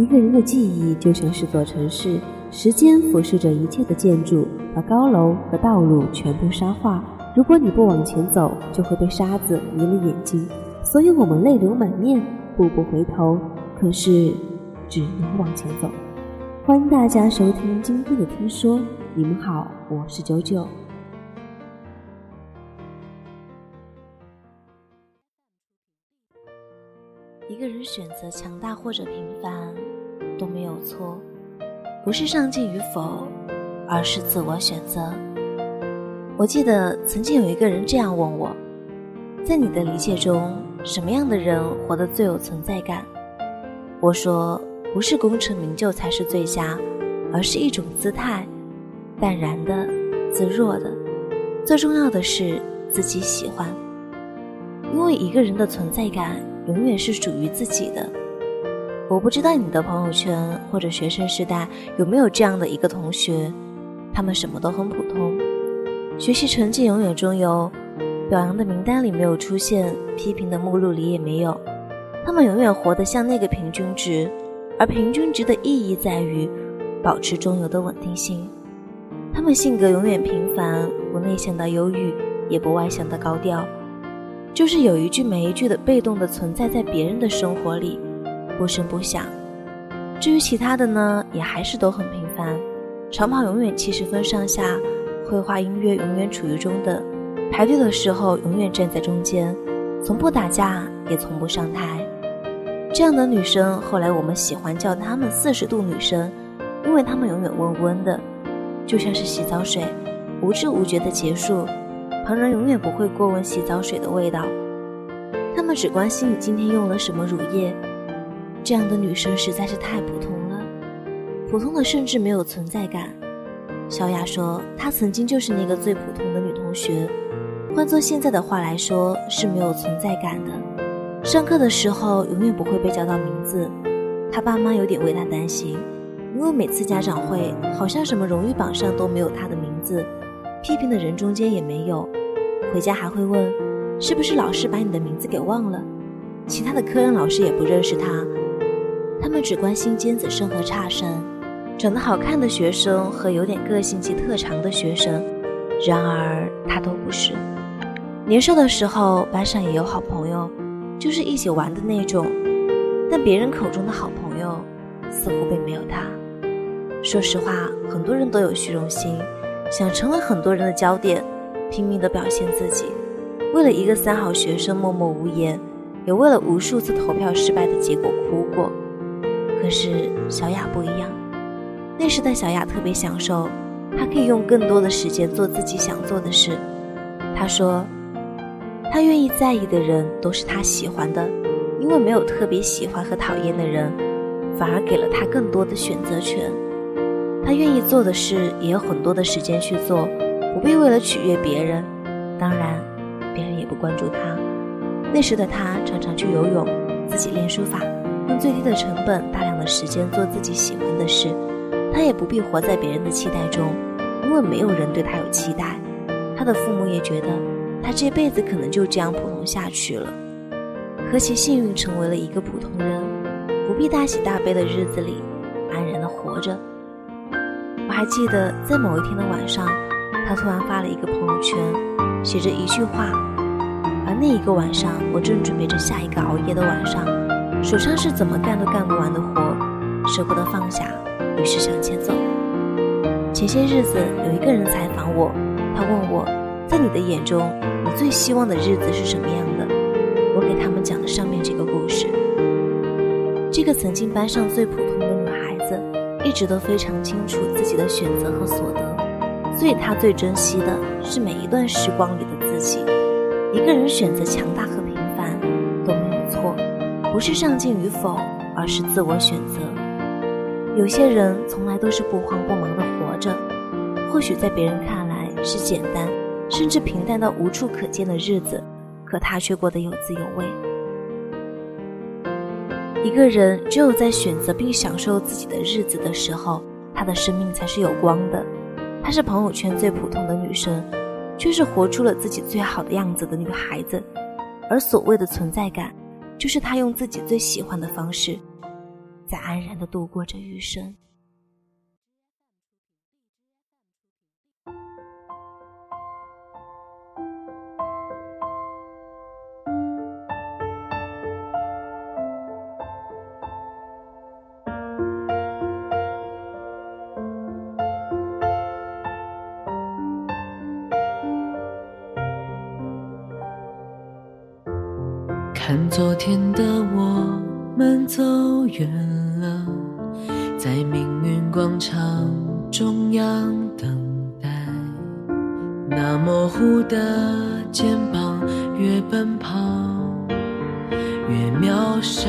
一个人的记忆就像是座城市，时间俯视着一切的建筑，把高楼和道路全部沙化。如果你不往前走，就会被沙子迷了眼睛。所以我们泪流满面，步步回头，可是只能往前走。欢迎大家收听今天的听说，你们好，我是九九。一个人选择强大或者平凡都没有错，不是上进与否，而是自我选择。我记得曾经有一个人这样问我，在你的理解中，什么样的人活得最有存在感？我说，不是功成名就才是最佳，而是一种姿态，淡然的、自若的，最重要的是自己喜欢。因为一个人的存在感。永远是属于自己的。我不知道你的朋友圈或者学生时代有没有这样的一个同学，他们什么都很普通，学习成绩永远中游，表扬的名单里没有出现，批评的目录里也没有。他们永远活得像那个平均值，而平均值的意义在于保持中游的稳定性。他们性格永远平凡，不内向到忧郁，也不外向的高调。就是有一句没一句的被动的存在在别人的生活里，不声不响。至于其他的呢，也还是都很平凡。长跑永远七十分上下，绘画音乐永远处于中等，排队的时候永远站在中间，从不打架也从不上台。这样的女生，后来我们喜欢叫她们四十度女生，因为她们永远温温的，就像是洗澡水，无知无觉的结束。旁人永远不会过问洗澡水的味道，他们只关心你今天用了什么乳液。这样的女生实在是太普通了，普通的甚至没有存在感。小雅说，她曾经就是那个最普通的女同学，换做现在的话来说是没有存在感的。上课的时候永远不会被叫到名字，她爸妈有点为她担心，因为每次家长会好像什么荣誉榜上都没有她的名字。批评的人中间也没有，回家还会问，是不是老师把你的名字给忘了？其他的科任老师也不认识她，他们只关心尖子生和差生，长得好看的学生和有点个性及特长的学生。然而他都不是。年少的时候班上也有好朋友，就是一起玩的那种，但别人口中的好朋友似乎并没有他。说实话，很多人都有虚荣心。想成为很多人的焦点，拼命的表现自己，为了一个三好学生默默无言，也为了无数次投票失败的结果哭过。可是小雅不一样，那时的小雅特别享受，她可以用更多的时间做自己想做的事。她说，她愿意在意的人都是她喜欢的，因为没有特别喜欢和讨厌的人，反而给了她更多的选择权。他愿意做的事也有很多的时间去做，不必为了取悦别人。当然，别人也不关注他。那时的他常常去游泳，自己练书法，用最低的成本、大量的时间做自己喜欢的事。他也不必活在别人的期待中，因为没有人对他有期待。他的父母也觉得他这辈子可能就这样普通下去了。何其幸运，成为了一个普通人，不必大喜大悲的日子里，安然的活着。我还记得，在某一天的晚上，他突然发了一个朋友圈，写着一句话。而那一个晚上，我正准备着下一个熬夜的晚上，手上是怎么干都干不完的活，舍不得放下，于是向前走。前些日子，有一个人采访我，他问我，在你的眼中，你最希望的日子是什么样的？我给他们讲了上面这个故事。这个曾经班上最普通的女孩子。一直都非常清楚自己的选择和所得，所以她最珍惜的是每一段时光里的自己。一个人选择强大，不是上进与否，而是自我选择。有些人从来都是不慌不忙的活着，或许在别人看来是简单，甚至平淡到无处可见的日子，可他却过得有滋有味。一个人只有在选择并享受自己的日子的时候，他的生命才是有光的。她是朋友圈最普通的女生，却是活出了自己最好的样子的女孩子。而所谓的存在感，就是他用自己最喜欢的方式，在安然的度过着余生。看昨天的我们走远了，在命运广场中央等待。那模糊的肩膀，越奔跑越渺小。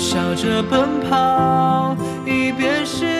笑着奔跑，一边失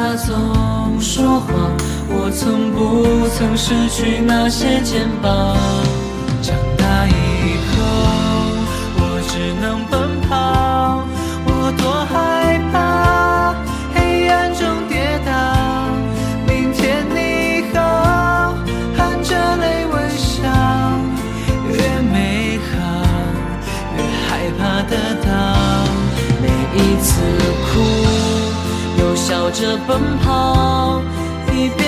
他总说谎，我从不曾失去那些肩膀？长大以后，我只能奔跑，我多害怕黑暗中跌倒。明天你好，含着泪微笑，越美好越害怕得到，每一次哭。笑着奔跑，一边